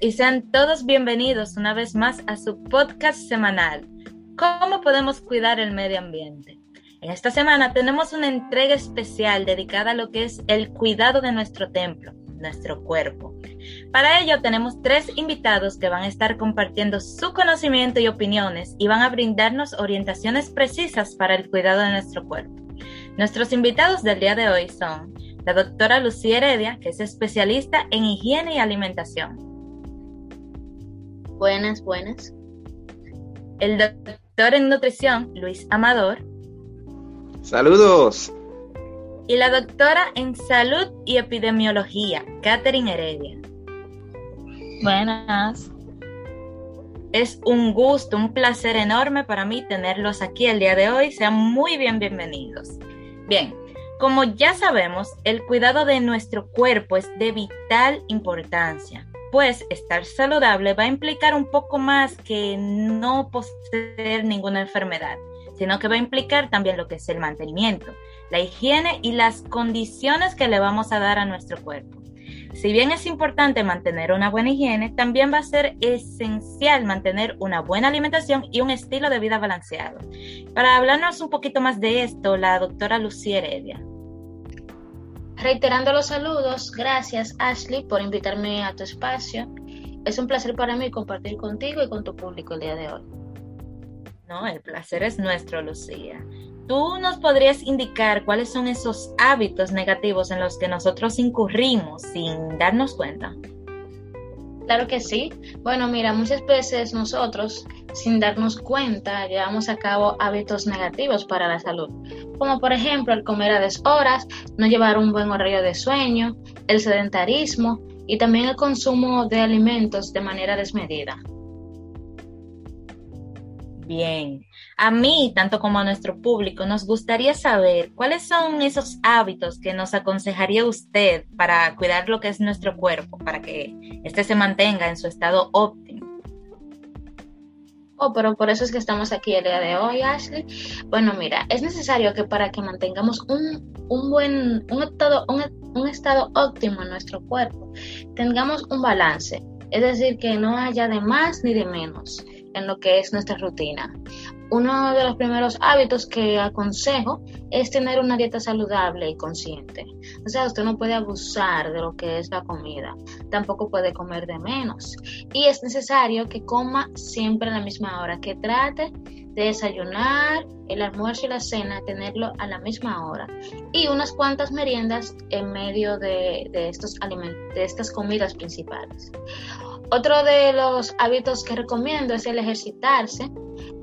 y sean todos bienvenidos una vez más a su podcast semanal. ¿Cómo podemos cuidar el medio ambiente? En esta semana tenemos una entrega especial dedicada a lo que es el cuidado de nuestro templo, nuestro cuerpo. Para ello tenemos tres invitados que van a estar compartiendo su conocimiento y opiniones y van a brindarnos orientaciones precisas para el cuidado de nuestro cuerpo. Nuestros invitados del día de hoy son la doctora Lucía Heredia, que es especialista en higiene y alimentación. Buenas, buenas. El doctor en nutrición, Luis Amador. Saludos. Y la doctora en salud y epidemiología, Catherine Heredia. Buenas. Es un gusto, un placer enorme para mí tenerlos aquí el día de hoy. Sean muy bien bienvenidos. Bien, como ya sabemos, el cuidado de nuestro cuerpo es de vital importancia, pues estar saludable va a implicar un poco más que no poseer ninguna enfermedad, sino que va a implicar también lo que es el mantenimiento, la higiene y las condiciones que le vamos a dar a nuestro cuerpo. Si bien es importante mantener una buena higiene, también va a ser esencial mantener una buena alimentación y un estilo de vida balanceado. Para hablarnos un poquito más de esto, la doctora Lucía Heredia. Reiterando los saludos, gracias Ashley por invitarme a tu espacio. Es un placer para mí compartir contigo y con tu público el día de hoy. No, el placer es nuestro, Lucía. ¿Tú nos podrías indicar cuáles son esos hábitos negativos en los que nosotros incurrimos sin darnos cuenta? Claro que sí. Bueno, mira, muchas veces nosotros, sin darnos cuenta, llevamos a cabo hábitos negativos para la salud, como por ejemplo el comer a deshoras, no llevar un buen horario de sueño, el sedentarismo y también el consumo de alimentos de manera desmedida. Bien, a mí, tanto como a nuestro público, nos gustaría saber cuáles son esos hábitos que nos aconsejaría usted para cuidar lo que es nuestro cuerpo, para que éste se mantenga en su estado óptimo. Oh, pero por eso es que estamos aquí el día de hoy, Ashley. Bueno, mira, es necesario que para que mantengamos un, un buen, un estado, un, un estado óptimo en nuestro cuerpo, tengamos un balance. Es decir, que no haya de más ni de menos en lo que es nuestra rutina. Uno de los primeros hábitos que aconsejo es tener una dieta saludable y consciente. O sea, usted no puede abusar de lo que es la comida, tampoco puede comer de menos. Y es necesario que coma siempre a la misma hora, que trate de desayunar, el almuerzo y la cena, tenerlo a la misma hora. Y unas cuantas meriendas en medio de, de estas comidas principales. Otro de los hábitos que recomiendo es el ejercitarse.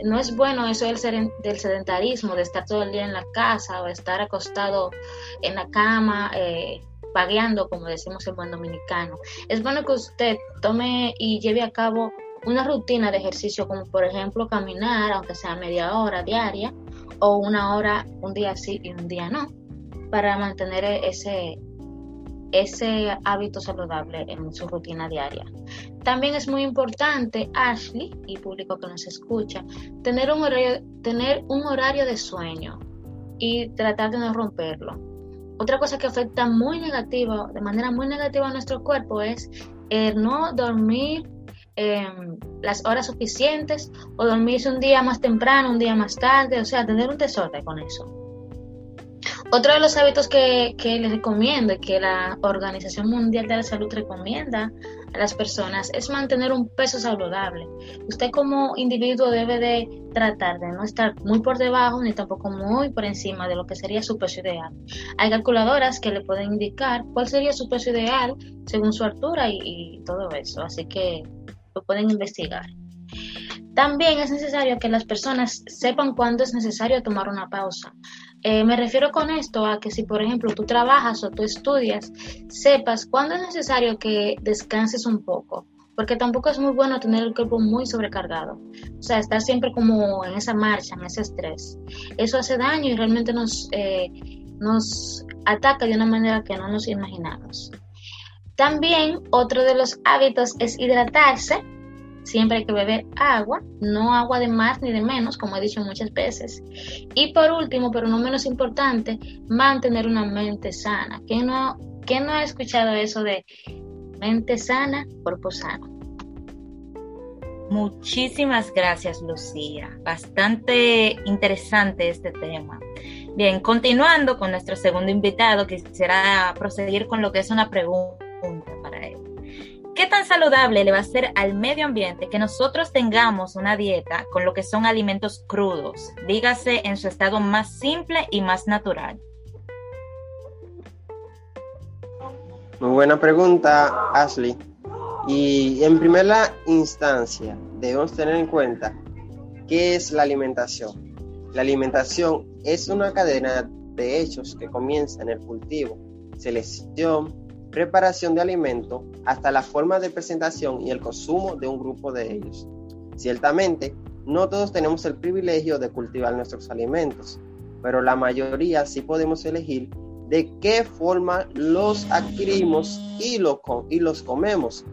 No es bueno eso del, sedentarismo, de estar todo el día en la casa o estar acostado en la cama, eh, como decimos en buen dominicano. Es bueno que usted tome y lleve a cabo una rutina de ejercicio, como por ejemplo caminar, aunque sea media hora diaria, o una hora un día sí y un día no, para mantener ese, ese hábito saludable en su rutina diaria. También es muy importante, Ashley y público que nos escucha, tener un horario, tener un horario de sueño y tratar de no romperlo. Otra cosa que afecta muy negativa, de manera muy negativa a nuestro cuerpo es el no dormir em, las horas suficientes o dormirse un día más temprano, un día más tarde, o sea, tener un desorden con eso. Otro de los hábitos que, les recomiendo y que la Organización Mundial de la Salud recomienda a las personas es mantener un peso saludable. Usted como individuo debe de tratar de no estar muy por debajo ni tampoco muy por encima de lo que sería su peso ideal. Hay calculadoras que le pueden indicar cuál sería su peso ideal según su altura y, y todo eso, así que lo pueden investigar. También es necesario que las personas sepan cuándo es necesario tomar una pausa. Eh, me refiero con esto a que si, por ejemplo, tú trabajas o tú estudias, sepas cuándo es necesario que descanses un poco, porque tampoco es muy bueno tener el cuerpo muy sobrecargado, o sea, estar siempre como en esa marcha, en ese estrés. Eso hace daño y realmente nos, eh, nos ataca de una manera que no nos imaginamos. También otro de los hábitos es hidratarse Siempre hay que beber agua, no agua de más ni de menos, como he dicho muchas veces. Y por último, pero no menos importante, mantener una mente sana. ¿Quién no, no ha escuchado eso de mente sana, cuerpo sano? Muchísimas gracias, Lucía. Bastante interesante este tema. Bien, continuando con nuestro segundo invitado, quisiera proseguir con lo que es una pregunta. ¿Qué tan saludable le va a ser al medio ambiente que nosotros tengamos una dieta con lo que son alimentos crudos, dígase en su estado más simple y más natural? Muy buena pregunta, Ashley. Y en primera instancia, debemos tener en cuenta qué es la alimentación. La alimentación es una cadena de hechos que comienza en el cultivo, selección, preparación de alimento, hasta la forma de presentación y el consumo de un grupo de ellos. Ciertamente, no todos tenemos el privilegio de cultivar nuestros alimentos, pero la mayoría sí podemos elegir de qué forma los adquirimos y, y los comemos.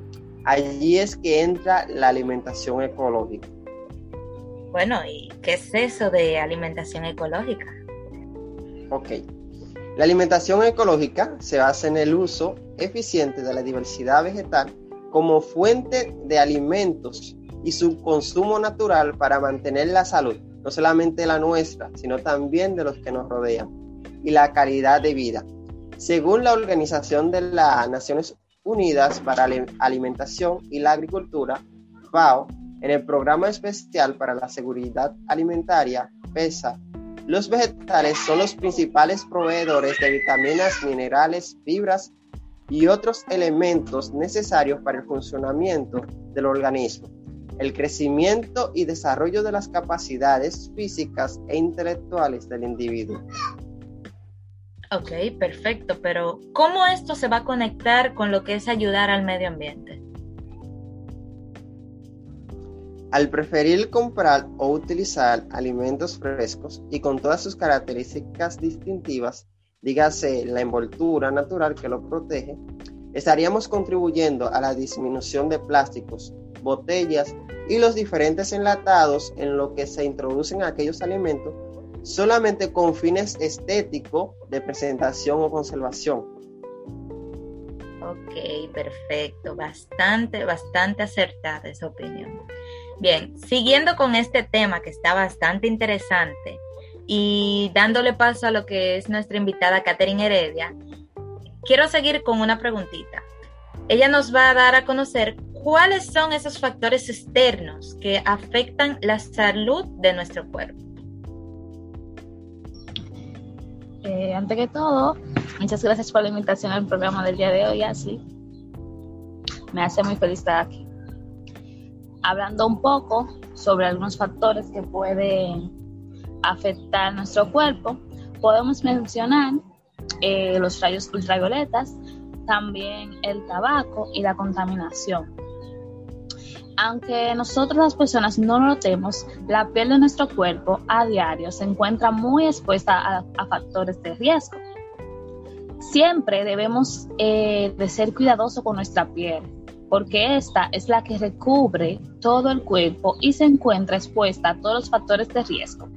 Allí es que entra la alimentación ecológica. Bueno, ¿y qué es eso de alimentación ecológica? Ok. La alimentación ecológica se basa en el uso eficiente de la diversidad vegetal como fuente de alimentos y su consumo natural para mantener la salud, no solamente la nuestra, sino también de los que nos rodean y la calidad de vida. Según la Organización de las Naciones Unidas para la Alimentación y la Agricultura, FAO, en el Programa Especial para la Seguridad Alimentaria, PESA, los vegetales son los principales proveedores de vitaminas, minerales, fibras y otros elementos necesarios para el funcionamiento del organismo, el crecimiento y desarrollo de las capacidades físicas e intelectuales del individuo. Ok, perfecto, pero ¿cómo esto se va a conectar con lo que es ayudar al medio ambiente? Al preferir comprar o utilizar alimentos frescos y con todas sus características distintivas, dígase la envoltura natural que lo protege, estaríamos contribuyendo a la disminución de plásticos, botellas y los diferentes enlatados en lo que se introducen aquellos alimentos solamente con fines estéticos de presentación o conservación. Ok, perfecto, bastante, bastante acertada esa opinión. Bien, siguiendo con este tema que está bastante interesante y dándole paso a lo que es nuestra invitada Catherine Heredia, quiero seguir con una preguntita. Ella nos va a dar a conocer cuáles son esos factores externos que afectan la salud de nuestro cuerpo. Eh, antes que todo, muchas gracias por la invitación al programa del día de hoy, así. Me hace muy feliz estar aquí. Hablando un poco sobre algunos factores que pueden afectar nuestro cuerpo, podemos mencionar eh, los rayos ultravioletas, también el tabaco y la contaminación aunque nosotros las personas no lo notemos, la piel de nuestro cuerpo a diario se encuentra muy expuesta a, factores de riesgo. Siempre debemos eh, de ser cuidadosos con nuestra piel, porque esta es la que recubre todo el cuerpo y se encuentra expuesta a todos los factores de riesgo.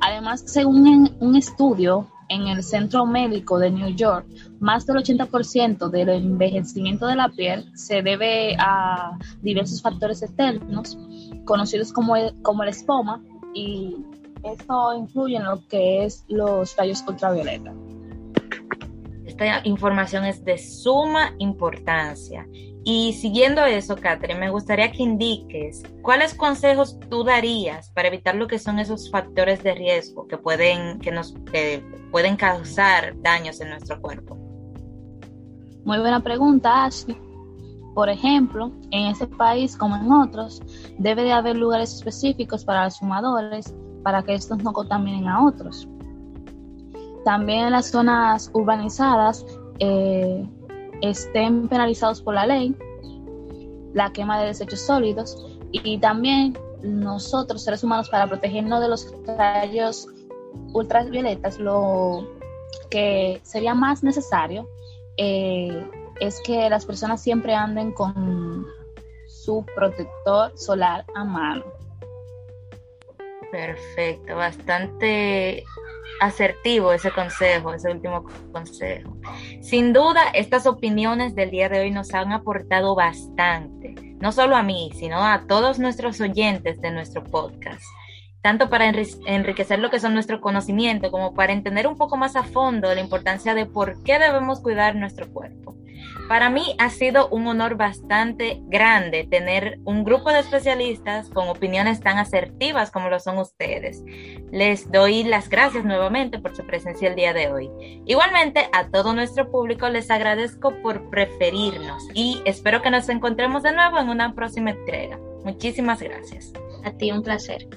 Además, según un estudio en el Centro Médico de New York, más del 80% del envejecimiento de la piel se debe a diversos factores externos, conocidos como el, como el espoma, y esto incluye en lo que es los rayos ultravioleta. Información es de suma importancia y siguiendo eso, Catherine, me gustaría que indiques cuáles consejos tú darías para evitar lo que son esos factores de riesgo que pueden, que nos pueden causar daños en nuestro cuerpo. Muy buena pregunta, Ashley. Por ejemplo, en este país como en otros, debe de haber lugares específicos para los fumadores para que estos no contaminen a otros. También en las zonas urbanizadas eh, estén penalizados por la ley, la quema de desechos sólidos y también nosotros, seres humanos, para protegernos de los rayos ultravioletas, lo que sería más necesario eh, es que las personas siempre anden con su protector solar a mano. Perfecto, bastante asertivo ese consejo, ese último consejo. Sin duda, estas opiniones del día de hoy nos han aportado bastante, no solo a mí, sino a todos nuestros oyentes de nuestro podcast tanto para enriquecer lo que son nuestro conocimiento como para entender un poco más a fondo la importancia de por qué debemos cuidar nuestro cuerpo. Para mí ha sido un honor bastante grande tener un grupo de especialistas con opiniones tan asertivas como lo son ustedes. Les doy las gracias nuevamente por su presencia el día de hoy. Igualmente a todo nuestro público les agradezco por preferirnos y espero que nos encontremos de nuevo en una próxima entrega. Muchísimas gracias. A ti un placer.